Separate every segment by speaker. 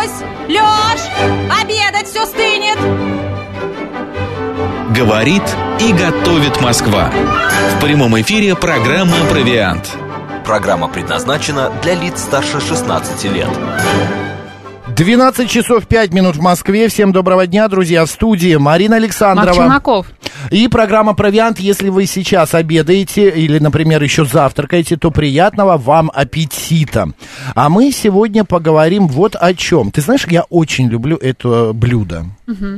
Speaker 1: Люсь! Лёш! Обедать все стынет!
Speaker 2: Говорит и готовит Москва. В прямом эфире программа «Провиант».
Speaker 3: Программа предназначена для лиц старше 16 лет.
Speaker 4: 12 часов 5 минут в Москве. Всем доброго дня, друзья. В студии Марина Александрова.
Speaker 5: Марк Челноков.
Speaker 4: И программа «Провиант». Если вы сейчас обедаете или, например, еще завтракаете, то приятного вам аппетита. А мы сегодня поговорим вот о чем. Ты знаешь, я очень люблю это блюдо.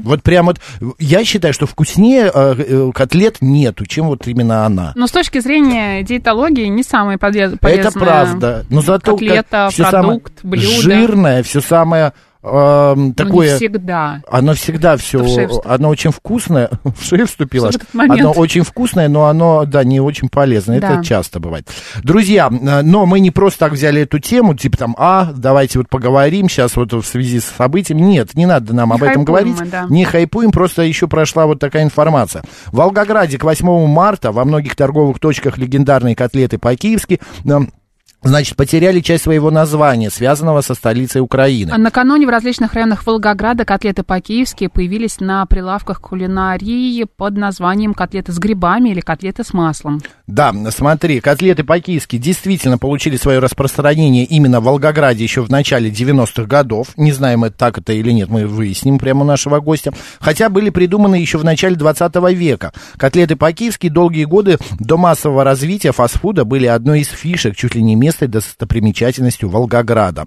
Speaker 4: Вот прям вот, я считаю, что вкуснее э, э, котлет нету, чем вот именно она.
Speaker 5: Но с точки зрения диетологии не самое полез- полезное.
Speaker 4: Это правда. Но зато
Speaker 5: котлета,
Speaker 4: все
Speaker 5: продукт,
Speaker 4: самое
Speaker 5: блюдо.
Speaker 4: жирное, все самое
Speaker 5: Но
Speaker 4: такое...
Speaker 5: не всегда.
Speaker 4: Оно всегда все, оно очень вкусное, в шею вступило. Оно очень вкусное, но оно, да, не очень полезное.
Speaker 5: Да.
Speaker 4: Это часто бывает. Друзья, э, но мы не просто так взяли эту тему, типа там, а, давайте вот поговорим сейчас вот в связи с событием. Нет, не надо нам
Speaker 5: Не
Speaker 4: об этом говорить.
Speaker 5: мы, да.
Speaker 4: Не хайпуем, просто еще прошла вот такая информация. В Волгограде к 8 марта во многих торговых точках легендарные котлеты по-киевски э, Значит, потеряли часть своего названия, связанного со столицей Украины.
Speaker 5: А Накануне в различных районах Волгограда котлеты по-киевски появились на прилавках кулинарии под названием котлеты с грибами или котлеты с маслом.
Speaker 4: Да, смотри, котлеты по-киевски действительно получили свое распространение именно в Волгограде еще в начале 90-х годов. Не знаем, это так это или нет, мы выясним прямо у нашего гостя. Хотя были придуманы еще в начале 20 века. Котлеты по-киевски долгие годы до массового развития фастфуда были одной из фишек, чуть ли не местной достопримечательностью Волгограда.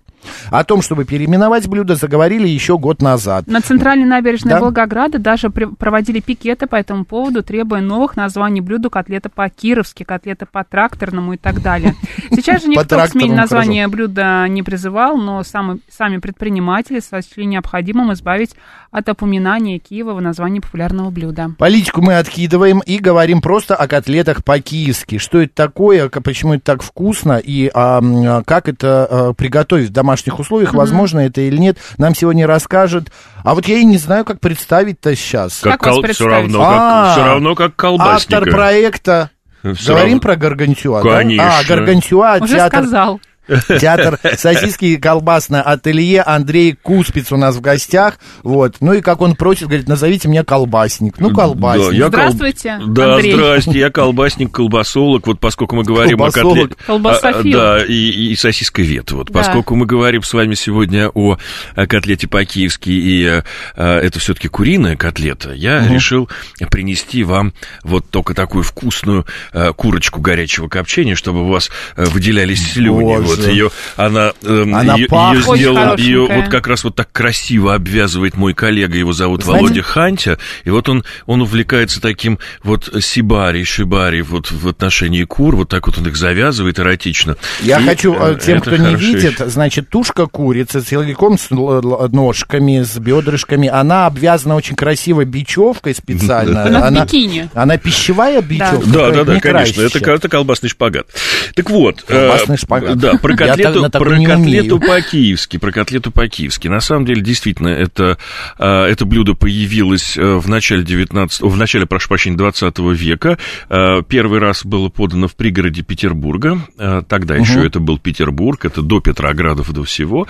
Speaker 4: О том, чтобы переименовать блюдо, заговорили еще год назад.
Speaker 5: На центральной набережной
Speaker 4: Да.
Speaker 5: Волгограда даже при- проводили пикеты по этому поводу, требуя новых названий блюду котлета по-кировски, котлета по-тракторному и так далее. Сейчас же никто к смене названия блюда не призывал, но сами, предприниматели сочли необходимым избавить от упоминания Киева в названии популярного блюда.
Speaker 4: Политику мы откидываем и говорим просто о котлетах по-киевски. Что это такое, почему это так вкусно и а, м, как это а, приготовить в домашних условиях, возможно это или нет, нам сегодня расскажет. А вот я и не знаю, как представить-то сейчас.
Speaker 5: Как вас
Speaker 6: все
Speaker 5: представить?
Speaker 6: равно,
Speaker 4: А,
Speaker 6: как, все равно как колбасника.
Speaker 4: Автор проекта.
Speaker 6: Всё
Speaker 4: Говорим
Speaker 6: равно.
Speaker 4: про Гаргантюа, да?
Speaker 6: Конечно.
Speaker 4: А, Гаргантюа,
Speaker 5: Уже
Speaker 4: театр,
Speaker 5: сказал.
Speaker 4: театр сосиски и колбасное ателье Андрей Куспиц у нас в гостях. Вот. Ну и как он просит, говорит, назовите меня колбасник. Ну, колбасник.
Speaker 6: Да, я кол-
Speaker 5: Здравствуйте,
Speaker 6: Да,
Speaker 5: Андрей.
Speaker 6: здрасте, я колбасник, колбасолог. Вот поскольку мы говорим о
Speaker 4: Колбасолог.
Speaker 6: котлете...
Speaker 5: Колбасофил.
Speaker 6: А, Да, и, и сосисковед. Вот,
Speaker 5: Да.
Speaker 6: поскольку мы говорим с вами сегодня о, о котлете по-киевски, и э, это все-таки куриная котлета, я решил принести вам вот только такую вкусную э, курочку горячего копчения, чтобы у вас выделялись слюни.
Speaker 4: Боже.
Speaker 6: Вот ее, она, эм,
Speaker 4: Она
Speaker 6: ее,
Speaker 4: пахнет.
Speaker 6: ее сделал, ее вот как раз вот так красиво обвязывает мой коллега, его зовут
Speaker 4: Знаете-
Speaker 6: Володя Хантя, и вот он, он увлекается таким вот сибари, шибари вот в отношении кур, вот так вот он их завязывает эротично.
Speaker 4: Я
Speaker 6: И,
Speaker 4: хочу э,
Speaker 6: э,
Speaker 4: тем, кто не видит,
Speaker 6: вещь.
Speaker 4: значит, тушка курицы целиком с ножками, с бедрышками, она обвязана очень красивой бечевкой специально.
Speaker 5: Она в бикини.
Speaker 4: Она пищевая бечевка?
Speaker 6: Да, да, да, конечно, это, это колбасный шпагат. Так вот,
Speaker 4: Колбасный
Speaker 6: э,
Speaker 4: шпагат.
Speaker 6: да, про котлету, про котлету по-киевски, про котлету по-киевски. На самом деле, действительно, это, э, это блюдо появилось э, в начале 19, в начале, прошу прощения, 20 века. Э, Первый раз было подано в пригороде Петербурга. Э, Тогда еще это был Петербург, это до Петроградов, до всего.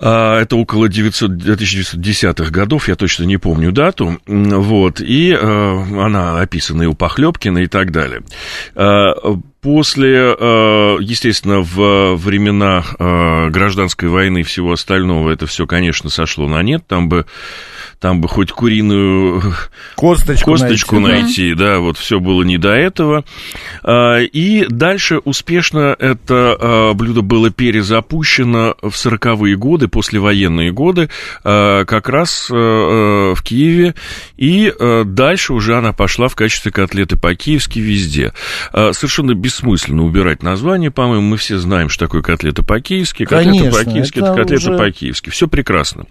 Speaker 6: А, Это около 900 1910-х годов, я точно не помню дату. Вот, и э, она описана и у Похлебкина и так далее. А, После, э, естественно, в времена э, гражданской войны и всего остального это все, конечно, сошло на нет. Там бы, там бы хоть куриную
Speaker 4: Косточку,
Speaker 6: косточку
Speaker 4: найти,
Speaker 6: найти, да, вот все было не до этого. А, И дальше успешно это а, блюдо было перезапущено в 40-е годы, послевоенные годы, а, как раз в Киеве, и дальше уже она пошла в качестве котлеты по-киевски везде. Совершенно бессмысленно убирать название, по-моему, мы все знаем, что такое котлета по-киевски. Котлета по-киевски, это
Speaker 4: это
Speaker 6: котлета
Speaker 4: уже-
Speaker 6: по-киевски. Все прекрасно.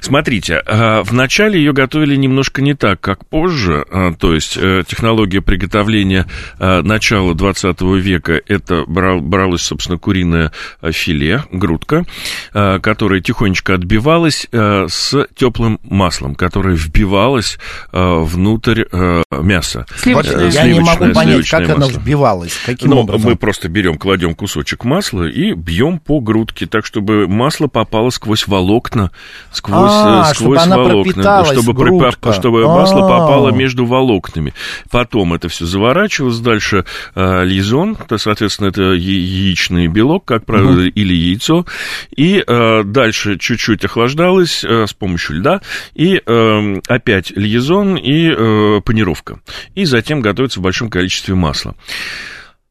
Speaker 6: Смотрите, в вначале ее готовили немножко не так, как позже, а, то есть э, технология приготовления а, начала 20 века, это брал, бралось, собственно, куриное а, филе, грудка, которая тихонечко отбивалась с теплым маслом, которое вбивалось внутрь мяса.
Speaker 4: Вот
Speaker 5: Сливочное.
Speaker 4: я не могу понять, как
Speaker 6: сливочное
Speaker 4: оно
Speaker 6: масло.
Speaker 4: вбивалось, каким
Speaker 6: Ну,
Speaker 4: образом.
Speaker 6: мы просто берем, кладем кусочек масла и бьем по грудке, так, чтобы масло попало сквозь волокна, сквозь,
Speaker 4: А,
Speaker 6: э,
Speaker 4: чтобы
Speaker 6: сквозь
Speaker 4: она
Speaker 6: волокна,
Speaker 4: пропиталась,
Speaker 6: чтобы,
Speaker 4: грудка.
Speaker 6: чтобы масло
Speaker 4: А.
Speaker 6: попало между волокнами. Потом это все заворачивалось, дальше э, лизон, то, соответственно, это яичный белок, как правило, или яйцо, и э, дальше чуть-чуть охлаждалось э, с помощью льда, и э, опять лизон и э, панировка. И затем готовится в большом количестве масла.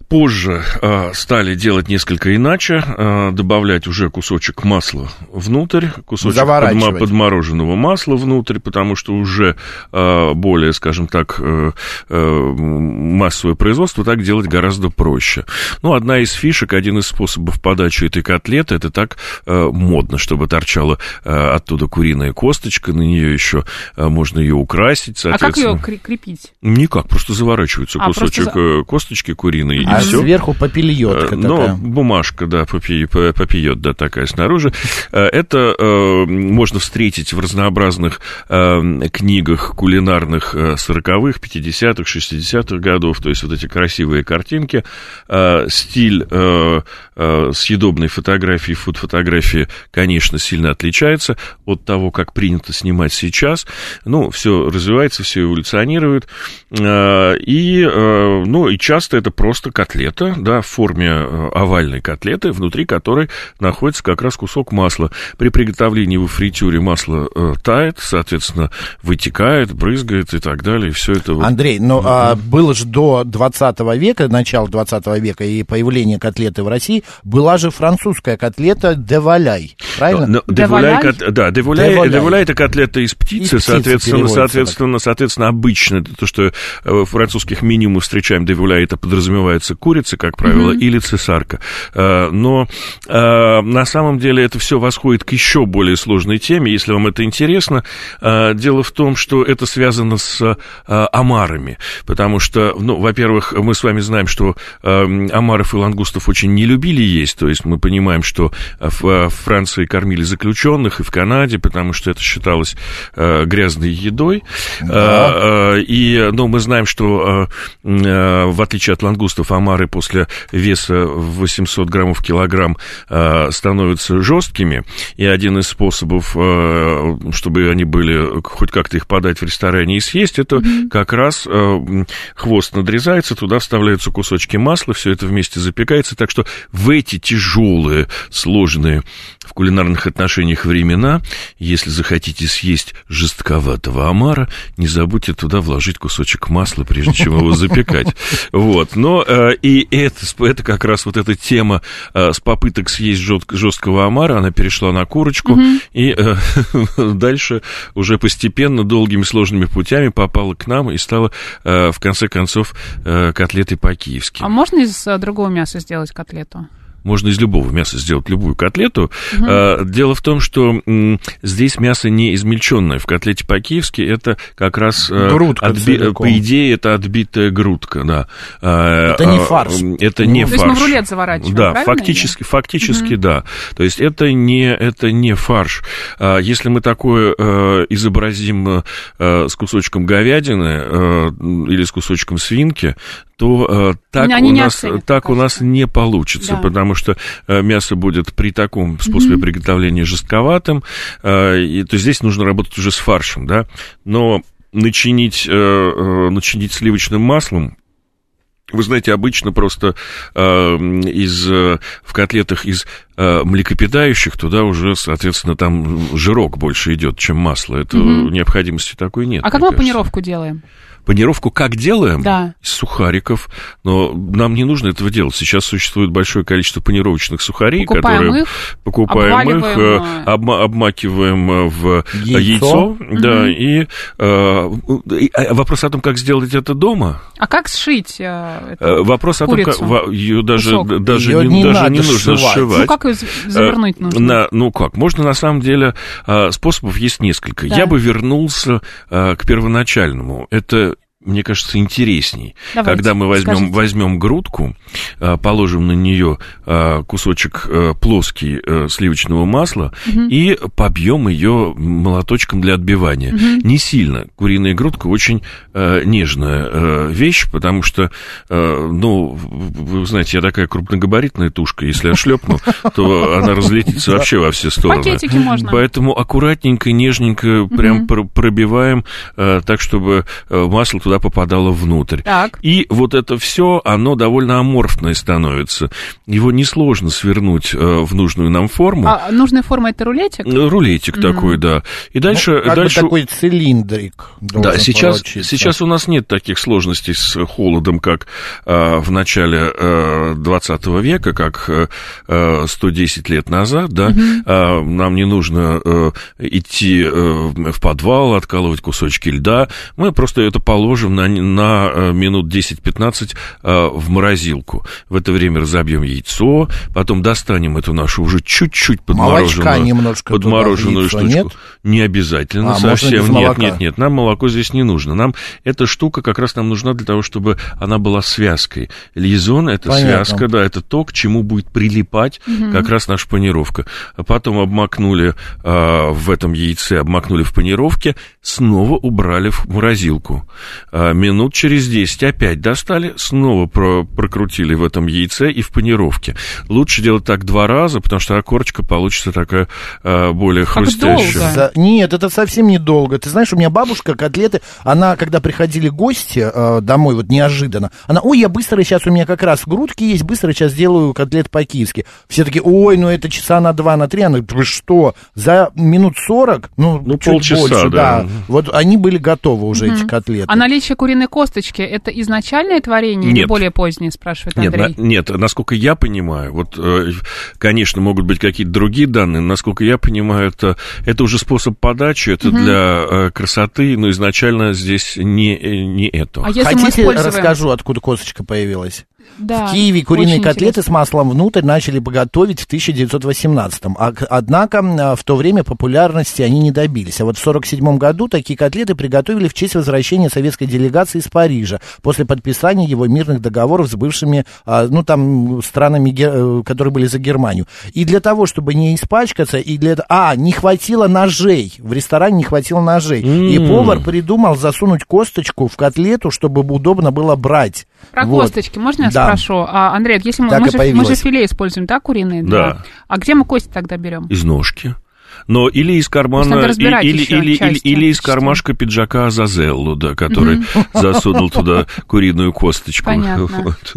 Speaker 6: Позже э, стали делать несколько иначе, э, добавлять уже кусочек масла внутрь, кусочек подма- подмороженного масла внутрь, потому что уже э, более, скажем так, э, э, массовое производство так делать гораздо проще. Ну, одна из фишек, один из способов подачи этой котлеты, это так э, модно, чтобы торчала э, оттуда куриная косточка, на нее еще э, можно ее украсить,
Speaker 5: А как ее кре- крепить?
Speaker 6: Никак, просто заворачивается
Speaker 5: А, просто
Speaker 6: кусочек
Speaker 5: за-
Speaker 6: э, косточки куриной, и
Speaker 4: а
Speaker 6: все.
Speaker 4: сверху попельотка
Speaker 6: Ну,
Speaker 4: такая.
Speaker 6: бумажка, да, попи- по- попьет, да, такая снаружи. Э, Это э, можно встретить в разнообразных э, книгах кулинарных э, 40-х, 50-х, 60-х годов, то есть вот эти красивые картинки. Э, Стиль э, э, съедобной фотографии, фуд-фотографии, конечно, сильно отличается от того, как принято снимать сейчас. Ну, все развивается, все эволюционирует. Э, И, э, ну, и часто это просто котлета, да, в форме э, овальной котлеты, внутри которой находится как раз кусок масла. При приготовлении во фритюре масло э, тает, соответственно, вытекает, брызгает и так далее. И все это вот
Speaker 4: Андрей, ну а было же до 20 века, начала 20 века и появления котлеты в России, была же французская котлета деваляй, правильно?
Speaker 6: Но
Speaker 5: Деволяй?
Speaker 6: деволяй, кот- да, деволяй,
Speaker 4: Деволяй.
Speaker 6: деволяй это котлета из птицы,
Speaker 4: Из птицы
Speaker 6: соответственно,
Speaker 4: переводится
Speaker 6: соответственно, соответственно, обычно то, что э, в французских меню мы встречаем деволяй, это подразумевается курица, как правило, или цесарка. Э, Но э, на самом деле это все восходит к еще более сложной теме, если вам это интересно. Э, Дело в том, что это связано с омарами, потому что, ну, во-первых, мы с вами знаем, что э, омаров и лангустов очень не любили есть, то есть мы понимаем, что в Франции кормили заключенных и в Канаде, потому что это считалось грязной едой.
Speaker 4: Да.
Speaker 6: И, ну, мы знаем, что в отличие от лангустов, омары после веса в 800 граммов в килограмм э, становятся жесткими. И один из способов, э, чтобы они были, хоть как-то их подать в ресторане и съесть, это как раз м, хвост надрезается, туда вставляются кусочки масла, все это вместе запекается. Так что в эти тяжелые, сложные в кулинарных отношениях времена, если захотите съесть жестковатого омара, не забудьте туда вложить кусочек масла, прежде чем его запекать. Вот. Но э, и это, это как раз вот эта тема э, с попыток съесть жесткого омара, она перешла на курочку, и э, дальше уже постепенно, долгими сложными путями попала к нам и стала, э, в конце концов, э, котлетой по-киевски.
Speaker 5: А можно из э, другого мяса сделать котлету?
Speaker 6: Можно из любого мяса сделать любую котлету. А, Дело в том, что м, здесь мясо не измельченное. В котлете по-киевски это как раз... э,
Speaker 4: Грудка целиком.
Speaker 6: По идее, это отбитая грудка, да. А,
Speaker 4: Это не
Speaker 6: а,
Speaker 4: фарш.
Speaker 6: Это не
Speaker 5: То
Speaker 6: фарш.
Speaker 5: есть мы в рулет заворачиваем,
Speaker 6: Да, фактически, фактически да. То есть это не, это не фарш. Если мы такое э, изобразим э, э, с кусочком говядины э, или с кусочком свинки, то э, так,
Speaker 5: Они
Speaker 6: у нас,
Speaker 5: оценят,
Speaker 6: так у нас не получится,
Speaker 5: Да.
Speaker 6: потому что э, мясо будет при таком способе приготовления жестковатым, э, и, то здесь нужно работать уже с фаршем, да, но начинить, э, начинить сливочным маслом, вы знаете, обычно просто э, из, э, в котлетах из э, млекопитающих туда уже, соответственно, там жирок больше идет, чем масло. Это
Speaker 5: Мгм.
Speaker 6: необходимости такой нет.
Speaker 5: А как мы
Speaker 6: кажется.
Speaker 5: панировку делаем?
Speaker 6: Панировку как делаем?
Speaker 5: Да.
Speaker 6: Из сухариков. Но нам не нужно этого делать. Сейчас существует большое количество панировочных сухарей,
Speaker 5: Покупаем
Speaker 6: которые
Speaker 5: их,
Speaker 6: покупаем их,
Speaker 5: обваливаем,
Speaker 6: э, обма- обмакиваем э, в
Speaker 4: Яйцо.
Speaker 6: яйцо, да, и, э, и, а, вопрос о том, как сделать это дома.
Speaker 5: А как сшить э, эту
Speaker 6: Э, Вопрос о том,
Speaker 5: курицу?
Speaker 6: как во- ее даже,
Speaker 5: Кусок.
Speaker 6: даже,
Speaker 4: Её
Speaker 6: не,
Speaker 4: не
Speaker 6: даже не нужно
Speaker 4: сшивать.
Speaker 6: сшивать.
Speaker 5: Ну, как ее завернуть
Speaker 6: Э,
Speaker 5: нужно?
Speaker 6: на- ну как, можно на самом деле э, способов есть несколько.
Speaker 5: Да.
Speaker 6: Я бы вернулся э, к первоначальному. Это мне кажется, интересней.
Speaker 5: Давайте,
Speaker 6: Когда мы возьмем,
Speaker 5: скажите.
Speaker 6: возьмем грудку, э, положим на нее э, кусочек э, плоский э, сливочного масла и побьем ее молоточком для отбивания. Не сильно. Куриная грудка очень э, нежная вещь, потому что, ну, вы знаете, я такая крупногабаритная тушка. Если я шлепну, то она разлетится вообще во все стороны.
Speaker 5: Пакетики можно.
Speaker 6: Поэтому аккуратненько, нежненько прям пр- пробиваем так, чтобы масло туда попадало внутрь.
Speaker 5: Так.
Speaker 6: И вот это все, оно довольно аморфное становится. Его несложно свернуть э, в нужную нам форму.
Speaker 5: А нужная форма это рулетик?
Speaker 6: Э, Рулетик такой, да. И дальше,
Speaker 4: Ну, как бы
Speaker 6: дальше
Speaker 4: такой цилиндрик
Speaker 6: да, сейчас,
Speaker 4: получиться.
Speaker 6: сейчас у нас нет таких сложностей с холодом, как э, в начале э, 20 века, как э, э, 110 лет назад, да. Э, нам не нужно э, идти э, в подвал, откалывать кусочки льда. Мы просто это положим на, на э, минут 10-15 э, в морозилку. В это время разобьем яйцо, потом достанем эту нашу уже чуть-чуть
Speaker 4: Молочка
Speaker 6: подмороженную,
Speaker 4: немножко туда
Speaker 6: подмороженную
Speaker 4: влиться,
Speaker 6: штучку.
Speaker 4: нет?
Speaker 6: Не обязательно
Speaker 4: А, можно
Speaker 6: совсем.
Speaker 4: без
Speaker 6: Нет, нет, нет, нам молоко здесь не нужно. Нам эта штука как раз нам нужна для того, чтобы она была связкой. Лизон это
Speaker 4: Понятно.
Speaker 6: связка, да, это то, к чему будет прилипать как раз наша панировка. А потом обмакнули а, в этом яйце, обмакнули в панировке, снова убрали в морозилку. А, минут через 10 опять достали, снова про- прокрутили в этом яйце и в панировке. Лучше делать так два раза, потому что окорочка получится такая а, более
Speaker 5: Как
Speaker 6: хрустящая.
Speaker 5: долго?
Speaker 4: За- Нет, это совсем недолго. Ты знаешь, у меня бабушка котлеты, она, когда приходили гости э, домой, вот неожиданно, она, ой, я быстро, сейчас у меня как раз грудки есть, быстро сейчас сделаю котлет по-киевски. Все такие, ой, ну это часа на два, на три. Она говорит, вы что, за минут сорок? Ну,
Speaker 6: Ну,
Speaker 4: чуть
Speaker 6: полчаса,
Speaker 4: больше,
Speaker 6: да.
Speaker 4: Вот они были готовы уже, эти котлеты.
Speaker 5: А наличие куриной косточки это изначальное творение или
Speaker 6: Нет.
Speaker 5: более позднее, спрашивает
Speaker 6: Нет,
Speaker 5: Андрей?
Speaker 6: на- нет, насколько я понимаю, вот, э, конечно, могут быть какие-то другие данные, но насколько я понимаю, это, это уже способ подачи, это для э, красоты, но изначально здесь не, э, не это.
Speaker 5: А если мы
Speaker 4: Хотите,
Speaker 5: используем...
Speaker 4: расскажу, откуда косточка появилась?
Speaker 5: Да,
Speaker 4: В Киеве куриные котлеты
Speaker 5: интересно.
Speaker 4: с маслом внутрь начали бы готовить в 1918-м. А- Однако а, в то время популярности они не добились. А вот в 1947 году такие котлеты приготовили в честь возвращения советской делегации из Парижа после подписания его мирных договоров с бывшими, а, ну, там, странами, э, которые были за Германию. И для того, чтобы не испачкаться, и для... А, не хватило ножей. В ресторане не хватило ножей. И
Speaker 6: М.
Speaker 4: повар придумал засунуть косточку в котлету, чтобы удобно было брать.
Speaker 5: Про
Speaker 4: Вот.
Speaker 5: косточки можно я
Speaker 4: Да.
Speaker 5: спрошу? А, Андрей, если мы,
Speaker 4: Так
Speaker 5: мы, же, мы же филе используем, да, куриные?
Speaker 6: Да.
Speaker 5: А где мы кости тогда берем?
Speaker 6: Из ножки. Но или из кармана,
Speaker 5: разбирать
Speaker 6: или, или, или, или из кармашка пиджака Азазеллу, да, который засунул туда куриную косточку.
Speaker 5: Понятно.
Speaker 6: Вот.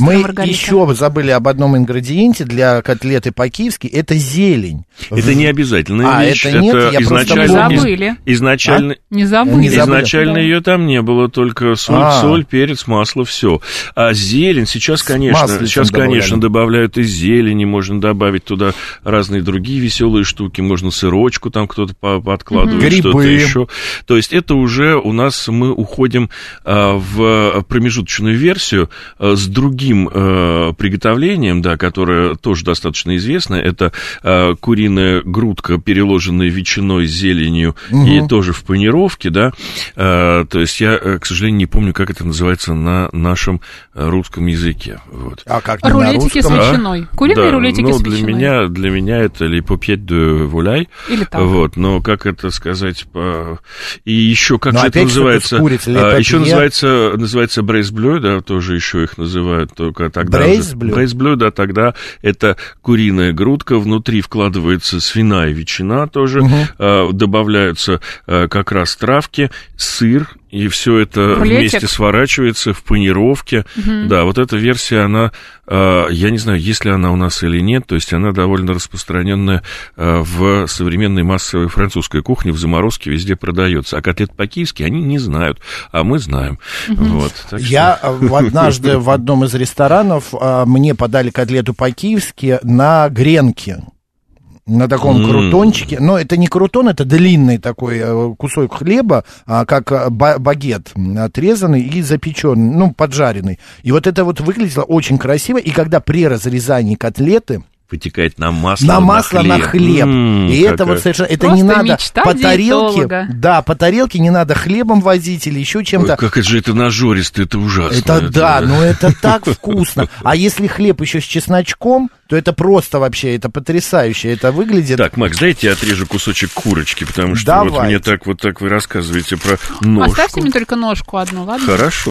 Speaker 4: Мы
Speaker 5: Маргарита.
Speaker 4: еще забыли об одном ингредиенте для котлеты по-киевски. Это зелень.
Speaker 6: Это не обязательная
Speaker 4: А,
Speaker 6: вещь.
Speaker 4: это нет? Я просто
Speaker 6: изначально,
Speaker 5: Не забыли.
Speaker 6: изначально,
Speaker 5: Не забыли.
Speaker 4: Не забыли.
Speaker 6: Изначально
Speaker 5: Да.
Speaker 6: ее там не было, только соль,
Speaker 4: А.
Speaker 6: соль, перец, масло, все. А зелень сейчас, конечно, сейчас,
Speaker 4: добавляли.
Speaker 6: конечно, добавляют из зелени, можно добавить туда разные другие веселые штуки, можно сырочку там кто-то по- подкладывает,
Speaker 4: Мгм.
Speaker 6: что-то
Speaker 4: Грибы.
Speaker 6: еще. То есть это уже у нас мы уходим а, в промежуточную версию а, с другим а, приготовлением, да, которое тоже достаточно известно. Это а, куриная грудка, переложенная ветчиной, зеленью и тоже в панировке, да. А, то есть я, э, к сожалению, не помню, как это называется на нашем э, русском языке. Вот.
Speaker 4: А как на
Speaker 5: Рулетики с?
Speaker 6: А?
Speaker 5: ветчиной. Куриные
Speaker 6: Да,
Speaker 5: рулетики
Speaker 6: ну,
Speaker 5: с
Speaker 6: для
Speaker 5: ветчиной.
Speaker 6: меня, для меня это липопьет де вуляй.
Speaker 5: Или так.
Speaker 6: Вот, но как это сказать по... И еще, как
Speaker 4: Ну,
Speaker 6: же это называется?
Speaker 4: с курицей,
Speaker 6: А, еще называется, называется брейсблю, да, тоже еще их называют, только тогда...
Speaker 4: Брейсблю?
Speaker 6: Брейсблю, да, тогда это куриная грудка, внутри вкладывается свиная ветчина тоже, а, добавляются а, как раз травки, сыр, и все это
Speaker 5: Рулетик?
Speaker 6: вместе сворачивается в панировке. Да, вот эта версия, она я не знаю, есть ли она у нас или нет, то есть она довольно распространенная э, в современной массовой французской кухне, в заморозке везде продается. А котлет по-киевски они не знают, а мы знаем. Вот, что-
Speaker 4: Я э, в- однажды в одном из ресторанов э, мне подали котлету по-киевски на гренке. На таком крутончике. Но это не крутон, это длинный такой э, кусок хлеба, а, как э, ба- багет, отрезанный и запеченный, ну, поджаренный. И вот это вот выглядело очень красиво. И когда при разрезании котлеты
Speaker 6: Вытекает на масло,
Speaker 4: на масло, на хлеб.
Speaker 6: М,
Speaker 4: и это вот совершенно, это
Speaker 5: Просто
Speaker 4: не надо
Speaker 5: мечта
Speaker 4: по тарелке, да, по тарелке не надо хлебом возить или еще
Speaker 6: Ой,
Speaker 4: чем-то.
Speaker 6: как это же это нажористо, это ужасно.
Speaker 4: Это да, но это так вкусно. А если хлеб еще с чесночком, то это просто вообще, это потрясающе. Это выглядит...
Speaker 6: Так, Макс, дайте я отрежу кусочек курочки, потому что вот
Speaker 4: Давайте.
Speaker 6: мне так вот так вы рассказываете про ножку.
Speaker 5: Оставьте мне только ножку одну, ладно?
Speaker 6: Хорошо.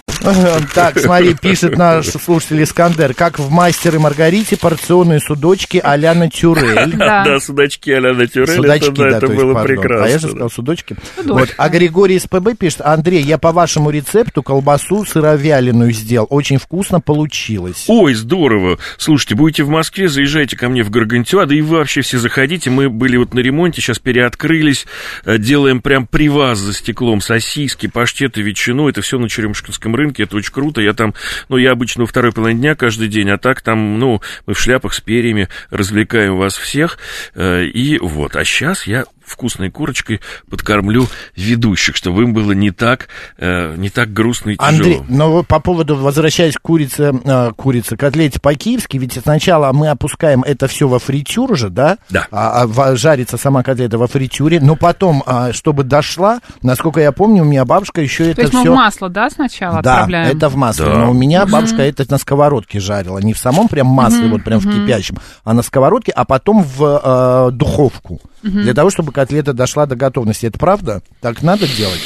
Speaker 4: Так, смотри, пишет наш слушатель Искандер, как в «Мастере и Маргарите» порционные судочки а-ля натюрель.
Speaker 5: Да.
Speaker 6: судачки а-ля натюрель,
Speaker 4: Судачки,
Speaker 6: это, да,
Speaker 4: да,
Speaker 6: это
Speaker 4: то есть,
Speaker 6: было прекрасно.
Speaker 4: А я же сказал судочки.
Speaker 5: Судочки.
Speaker 4: Вот. А Григорий из ПБ пишет, Андрей, я по вашему рецепту колбасу сыровяленую сделал. Очень вкусно получилось.
Speaker 6: Ой, здорово. Слушайте, будете в Москве, заезжайте ко мне в Гаргантюа, да и вы вообще все заходите. Мы были вот на ремонте, сейчас переоткрылись, э, делаем прям при вас за стеклом сосиски, паштеты, ветчину. Это все на Черемушкинском рынке, это очень круто. Я там, ну, я обычно во второй половине дня каждый день, а так там, ну, мы в шляпах с перьями развлекаем вас всех. Э, И вот, а сейчас я вкусной курочкой подкормлю ведущих, чтобы им было не так, э, не так грустно и тяжело.
Speaker 4: Андрей, но вот по поводу, возвращаясь к курице, э, курице, котлете по-киевски, ведь сначала мы опускаем это все во фритюр же, да?
Speaker 6: Да.
Speaker 4: А, а жарится сама котлета во фритюре, но потом, а, чтобы дошла, насколько я помню, у меня бабушка еще
Speaker 5: То
Speaker 4: это
Speaker 5: есть мы
Speaker 4: все...
Speaker 5: в масло, да, сначала
Speaker 4: Да,
Speaker 5: отправляем?
Speaker 4: это в масле.
Speaker 6: Да.
Speaker 4: Но у меня бабушка это на сковородке жарила. Не в самом прям масле, вот прям в кипящем, а на сковородке, а потом в э, духовку. Для того, чтобы котлета дошла до готовности. Это правда? Так надо делать?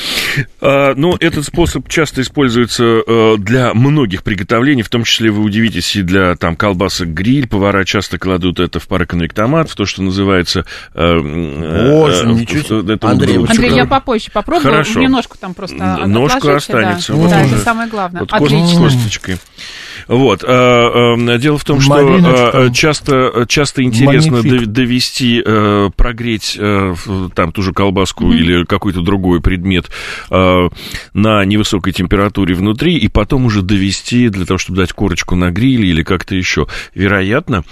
Speaker 6: А, Ну, этот способ часто используется э, для многих приготовлений, в том числе вы удивитесь и для там колбасок гриль. Повара часто кладут это в пароконвектомат, в то, что называется... э, м,
Speaker 4: Боже,
Speaker 6: э,
Speaker 4: ничего себе.
Speaker 6: это
Speaker 4: Андрей, вы
Speaker 5: Андрей, я попозже попробую.
Speaker 6: Хорошо.
Speaker 5: Мне ножку там просто
Speaker 6: Ножку
Speaker 5: да.
Speaker 6: останется.
Speaker 5: Да,
Speaker 6: вот
Speaker 5: это
Speaker 6: уже.
Speaker 5: самое главное.
Speaker 6: Вот кость-
Speaker 5: Отлично.
Speaker 6: косточкой. Вот. а, а, Дело в том, что
Speaker 4: Мариночка.
Speaker 6: а, часто, часто интересно
Speaker 4: Магнифик.
Speaker 6: дов- довести, э, прогреть э, там ту же колбаску или какой-то другой предмет э, на невысокой температуре внутри, и потом уже довести для того, чтобы дать корочку на гриле или как-то еще. Вероятно,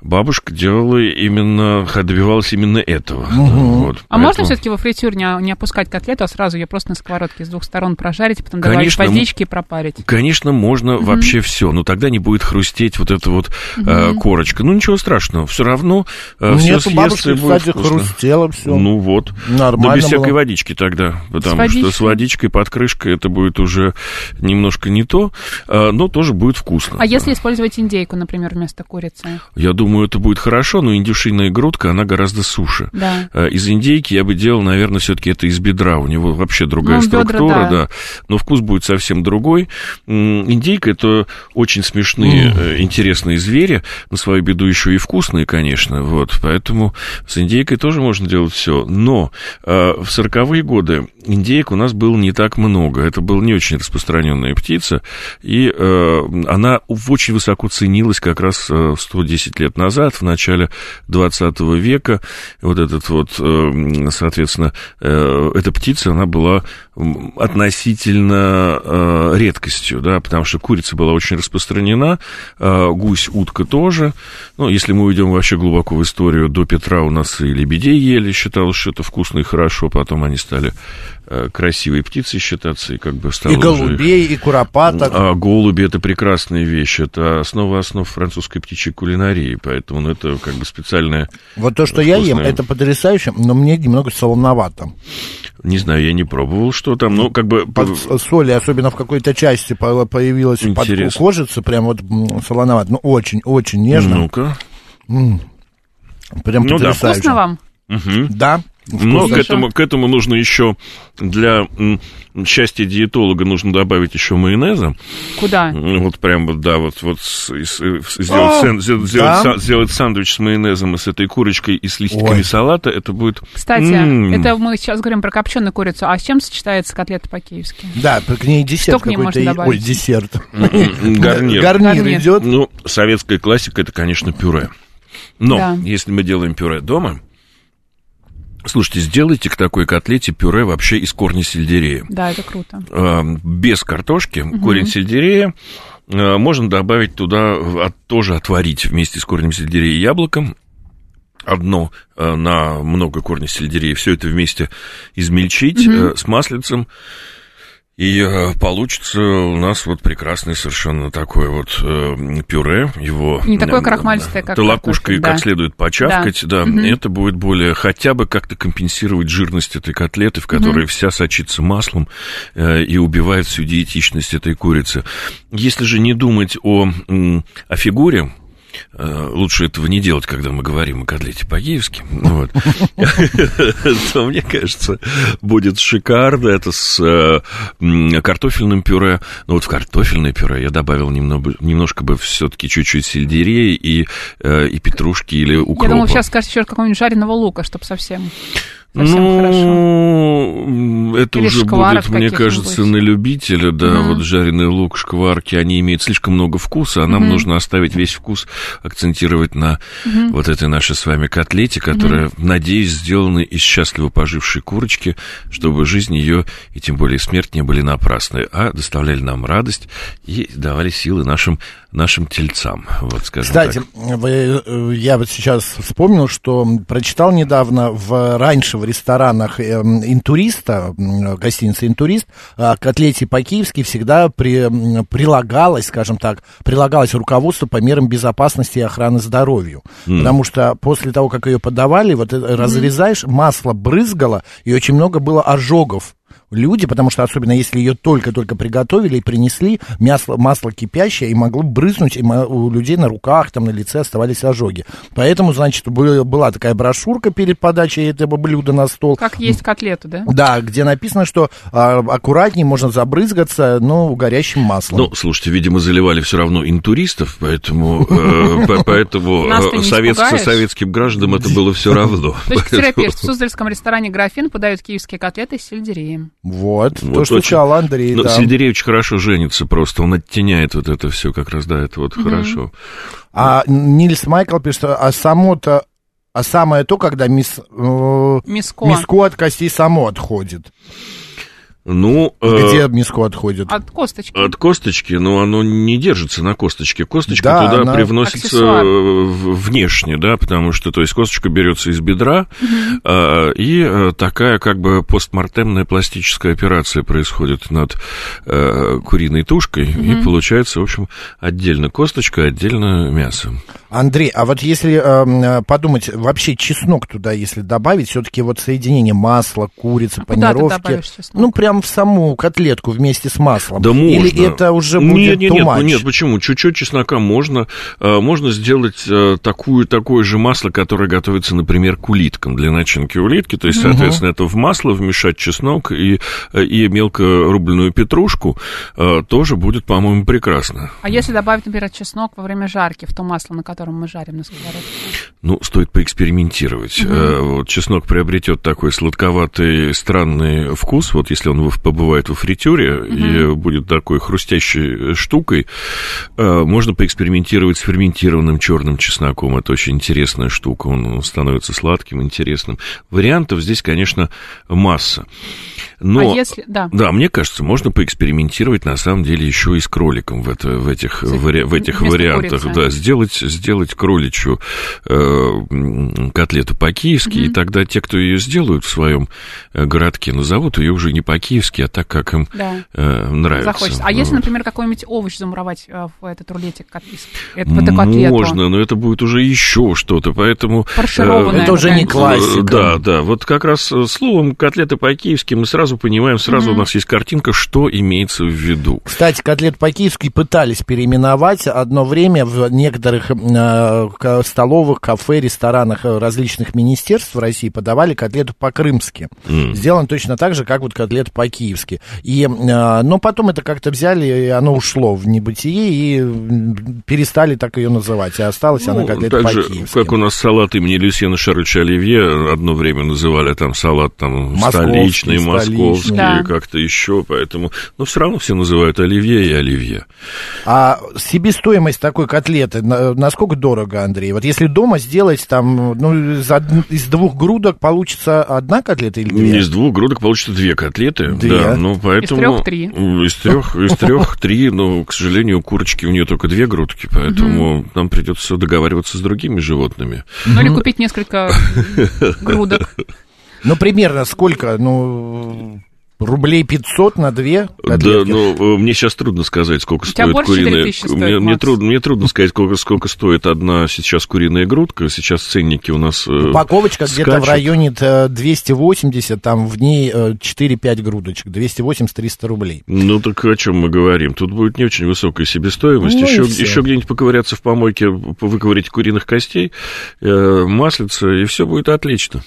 Speaker 6: бабушка делала именно, добивалась именно этого. Вот,
Speaker 5: А можно
Speaker 6: поэтому-
Speaker 5: все-таки во фритюр не, не опускать котлету, а сразу ее просто на сковородке с двух сторон прожарить, потом добавить
Speaker 6: Конечно,
Speaker 5: водички и пропарить?
Speaker 6: Конечно, можно вообще все, но тогда не будет хрустеть вот эта вот э, корочка. Ну, ничего страшного, все равно э, все
Speaker 4: Нет, у
Speaker 6: съестся
Speaker 4: бабушки,
Speaker 6: и будет
Speaker 4: кстати,
Speaker 6: вкусно.
Speaker 4: хрустело все.
Speaker 6: Ну вот.
Speaker 4: Нормально
Speaker 6: да без
Speaker 4: было.
Speaker 6: всякой водички тогда, потому
Speaker 5: водичкой?
Speaker 6: что с водичкой под крышкой это будет уже немножко не то, э, но тоже будет вкусно.
Speaker 5: А если использовать индейку, например, вместо курицы?
Speaker 6: Я думаю, это будет хорошо, но индюшиная грудка, она гораздо суше.
Speaker 5: Да.
Speaker 6: Э, Из индейки я бы делал, наверное, все-таки это из бедра. У него вообще другая
Speaker 5: Ну, бедра,
Speaker 6: структура,
Speaker 5: да.
Speaker 6: да. Но вкус будет совсем другой. Индейка это очень смешные, э, интересные звери. На свою беду еще и вкусные, конечно. Вот. Поэтому с индейкой тоже можно делать все. Но э, в 40-е годы индейок у нас было не так много. Это была не очень распространенная птица. И э, она очень высоко ценилась как раз э, 110 лет назад, в начале 20 века. Вот этот вот, э, соответственно, э, эта птица, она была относительно э, редкостью, да, потому что курица была очень распространена, э, гусь, утка тоже. Ну, если мы уйдем вообще глубоко в историю, до Петра у нас и лебедей ели, считалось, что это вкусно и хорошо, потом они стали э, красивой птицей считаться, и как бы стало
Speaker 4: И голубей, и куропаток.
Speaker 6: а голуби это прекрасная вещь, это основа основ французской птичьей кулинарии, поэтому ну, это как бы специальная,
Speaker 4: Вот то, что я ем, это потрясающе, но мне немного солоновато.
Speaker 6: не знаю, я не пробовал, что там, но как бы
Speaker 4: Под соли, особенно в какой-то части по- появилась под
Speaker 6: Интересно.
Speaker 4: кожица, прям вот солоновато. Ну, очень-очень нежно.
Speaker 6: ну-ка,
Speaker 4: Прям
Speaker 6: Ну да.
Speaker 5: Вкусно вам?
Speaker 6: Мгм.
Speaker 4: Да,
Speaker 6: Но к этому, к этому нужно еще для м, счастья диетолога нужно добавить еще майонеза.
Speaker 5: Куда?
Speaker 6: Вот прям вот, да, вот, вот с- с- и с-
Speaker 4: А,
Speaker 6: сделать, сэн- сделать,
Speaker 4: да?
Speaker 6: са- сделать сандвич с майонезом и с этой курочкой и с листиками
Speaker 4: Ой.
Speaker 6: салата, это будет...
Speaker 5: Кстати,
Speaker 6: М.
Speaker 5: это мы сейчас говорим про копченую курицу. А с чем сочетается котлета по-киевски?
Speaker 4: Да, к ней десерт
Speaker 5: Что к ней
Speaker 4: какой-то.
Speaker 5: можно добавить?
Speaker 4: Ой, десерт.
Speaker 6: Гарнир.
Speaker 4: Гарнир
Speaker 5: Гарнир.
Speaker 4: идет.
Speaker 6: Ну, советская классика это, конечно, пюре. Но
Speaker 5: Да.
Speaker 6: если мы делаем пюре дома, слушайте, сделайте к такой котлете пюре вообще из корня сельдерея.
Speaker 5: Да, это круто.
Speaker 6: Без картошки, корень сельдерея. Э, Можно добавить туда, от- тоже отварить вместе с корнем сельдерея яблоком. Одно э, на много корня сельдерея. Все это вместе измельчить э, с маслицем. И э, получится у нас вот прекрасный совершенно такое вот э, пюре. Его
Speaker 5: Не такое крахмалистое, как
Speaker 6: толокушкой
Speaker 5: картофель,
Speaker 6: как
Speaker 5: да.
Speaker 6: следует почавкать, да.
Speaker 5: Мгм.
Speaker 6: Это будет более хотя бы как-то компенсировать жирность этой котлеты, в которой вся сочится маслом э, и убивает всю диетичность этой курицы. Если же не думать о, о фигуре, лучше этого не делать, когда мы говорим о котлете по-киевски, ну вот, то, мне кажется, будет шикарно. Это с э, картофельным пюре. Но вот в картофельное пюре я добавил немного, немножко бы все-таки чуть-чуть сельдерея и, э, и петрушки или укропа.
Speaker 5: Я думал, сейчас скажете еще какого-нибудь жареного лука, чтобы совсем, совсем хорошо.
Speaker 6: Ну, это
Speaker 5: Или
Speaker 6: уже будет, мне кажется, на любителя, да,
Speaker 5: Мгм.
Speaker 6: вот жареный лук, шкварки, они имеют слишком много вкуса, а нам
Speaker 5: Мгм.
Speaker 6: нужно оставить весь вкус, акцентировать на вот этой нашей с вами котлете, которая, надеюсь, сделана из счастливо пожившей курочки, чтобы жизнь ее и тем более смерть не были напрасны, а доставляли нам радость и давали силы нашим, нашим тельцам, вот скажем
Speaker 4: Кстати,
Speaker 6: так.
Speaker 4: вы, э, я вот сейчас вспомнил, что прочитал недавно в раньше в ресторанах эм, интуриста, гостиницы интурист, а, котлете по-киевски всегда при, прилагалось, скажем так, прилагалось руководство по мерам безопасности и охраны здоровью. Потому что после того, как ее подавали, вот это разрезаешь, масло брызгало, и очень много было ожогов. Люди, потому что особенно если ее только-только приготовили и принесли, масло, масло кипящее, и могло брызнуть, и у людей на руках, там на лице оставались ожоги. Поэтому, значит, бы- была такая брошюрка перед подачей этого блюда на стол.
Speaker 5: Как есть котлету, да?
Speaker 4: Да, где написано, что а, аккуратнее можно забрызгаться, но горящим маслом.
Speaker 6: Ну, слушайте, видимо, заливали все равно интуристов, поэтому, э, по- поэтому э, советским гражданам это было все равно.
Speaker 5: Точка пишет. В Суздальском ресторане «Графин» подают киевские котлеты с сельдереем.
Speaker 4: Вот, то,
Speaker 6: Вот
Speaker 4: что
Speaker 6: очень-
Speaker 4: Андрей,
Speaker 6: Ну,
Speaker 4: да.
Speaker 6: сельдерей очень хорошо женится просто, он оттеняет вот это все как раз, да, это вот хорошо.
Speaker 4: А Нильс Майкл пишет, а само-то, а самое то, когда мис, э,
Speaker 5: Миско.
Speaker 4: миско от костей само отходит.
Speaker 6: Ну, э,
Speaker 4: Где миско отходит?
Speaker 5: От косточки.
Speaker 6: От косточки, но оно не держится на косточке. Косточка
Speaker 4: Да,
Speaker 6: туда
Speaker 4: она
Speaker 6: привносится
Speaker 5: аксессуар.
Speaker 6: э, внешне, да, потому что, то есть, косточка берется из бедра, э, и э, такая как бы постмортемная пластическая операция происходит над э, куриной тушкой, и получается, в общем, отдельно косточка, отдельно мясо.
Speaker 4: Андрей, а вот если эм, э, подумать, вообще чеснок туда, если добавить, все-таки вот соединение масла, курицы,
Speaker 5: А куда ты
Speaker 4: панировки,
Speaker 5: добавишь чеснок?
Speaker 4: ну прям в саму котлетку вместе с маслом.
Speaker 6: Да можно.
Speaker 4: Или это уже будет
Speaker 6: нет, нет, нет, ну нет, почему? Чуть-чуть чеснока можно. Э, Можно сделать э, такую, такое же масло, которое готовится, например, к улиткам, для начинки улитки. То есть, соответственно, это в масло вмешать чеснок и, э, и мелко рубленную петрушку. э, Тоже будет, по-моему, прекрасно.
Speaker 5: А если добавить, например, чеснок во время жарки в то масло, на котором мы жарим на сковородке?
Speaker 6: Ну, стоит поэкспериментировать. Э, Вот чеснок приобретет такой сладковатый, странный вкус. Вот если он побывает во фритюре и будет такой хрустящей э, штукой, э, можно поэкспериментировать с ферментированным черным чесноком. Это очень интересная штука. Он становится сладким, интересным. Вариантов здесь, конечно, масса. Но...
Speaker 5: А если... Да.
Speaker 6: Да, мне кажется, можно поэкспериментировать на самом деле еще и с кроликом в, это, в этих, вари- в этих вариантах.
Speaker 5: курицы.
Speaker 6: Да, сделать, сделать кроличью э, котлету по-киевски, и тогда те, кто ее сделают в своем э, городке, назовут ее уже не по-киевски, а так, как им
Speaker 5: Да.
Speaker 6: э, нравится.
Speaker 5: Захочется. А если,
Speaker 6: Вот.
Speaker 5: например, какой-нибудь овощ замуровать э, в этот рулетик, кот- из- в эту котлету?
Speaker 6: Можно, но это будет уже еще что-то, поэтому... Э,
Speaker 4: Это уже не классика.
Speaker 6: Да, да, вот как раз э, словом котлеты по-киевски мы сразу сразу понимаем, сразу у нас есть картинка, что имеется в виду.
Speaker 4: Кстати, котлет по-киевски пытались переименовать одно время в некоторых э, столовых, кафе, ресторанах э, различных министерств в России подавали котлету по-крымски.
Speaker 6: М.
Speaker 4: Сделан точно так же, как вот котлет по-киевски. И, э, но потом это как-то взяли, и оно ушло в небытие, и перестали так ее называть. И осталась она
Speaker 6: Ну,
Speaker 4: котлета
Speaker 6: так же,
Speaker 4: по-киевски.
Speaker 6: как у нас салат имени Люсьена Шарлевича Оливье одно время называли там салат там
Speaker 4: Московский,
Speaker 6: столичный, московский,
Speaker 4: столичный.
Speaker 5: Да.
Speaker 6: как-то еще, поэтому, но все равно все называют Оливье и Оливье.
Speaker 4: А себестоимость такой котлеты, на- насколько дорого, Андрей? Вот если дома сделать там, ну, из, од- из двух грудок получится одна котлета или две?
Speaker 6: Из двух грудок получится две котлеты.
Speaker 4: Две.
Speaker 6: Да, ну поэтому...
Speaker 5: трёх три.
Speaker 6: М, Из трех, из трех три, но, к сожалению, у курочки у нее только две грудки, поэтому нам придется договариваться с другими животными.
Speaker 5: Ну, или купить несколько грудок.
Speaker 4: Ну, примерно сколько? Ну, рублей 500 на две
Speaker 6: Да,
Speaker 4: котлетки?
Speaker 6: но э, мне сейчас трудно сказать, сколько
Speaker 5: У
Speaker 6: стоит куриная.
Speaker 5: 4000 стоит,
Speaker 6: мне, мне трудно, мне трудно сказать, сколько, сколько стоит одна сейчас куриная грудка. Сейчас ценники у нас. э,
Speaker 4: Упаковочка где-то в районе э, 280, там в ней э, 4-5 грудочек, 280-300 рублей.
Speaker 6: Ну так о чем мы говорим? Тут будет не очень высокая себестоимость.
Speaker 4: Ну
Speaker 6: еще, еще где-нибудь поковыряться в помойке, выковырить куриных костей, э, маслица, и все будет отлично.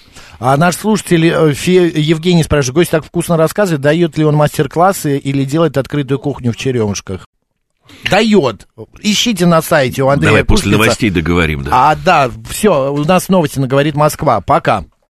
Speaker 4: А наш слушатель э, Фе- Евгений спрашивает, гость так вкусно рассказывает, дает ли он мастер-классы или делает открытую кухню в черемушках? Дает. Ищите на сайте у Андрея
Speaker 6: Давай после
Speaker 4: Пушкица.
Speaker 6: новостей договорим, да.
Speaker 4: А, да, все, у нас новости на «Говорит Москва». Пока.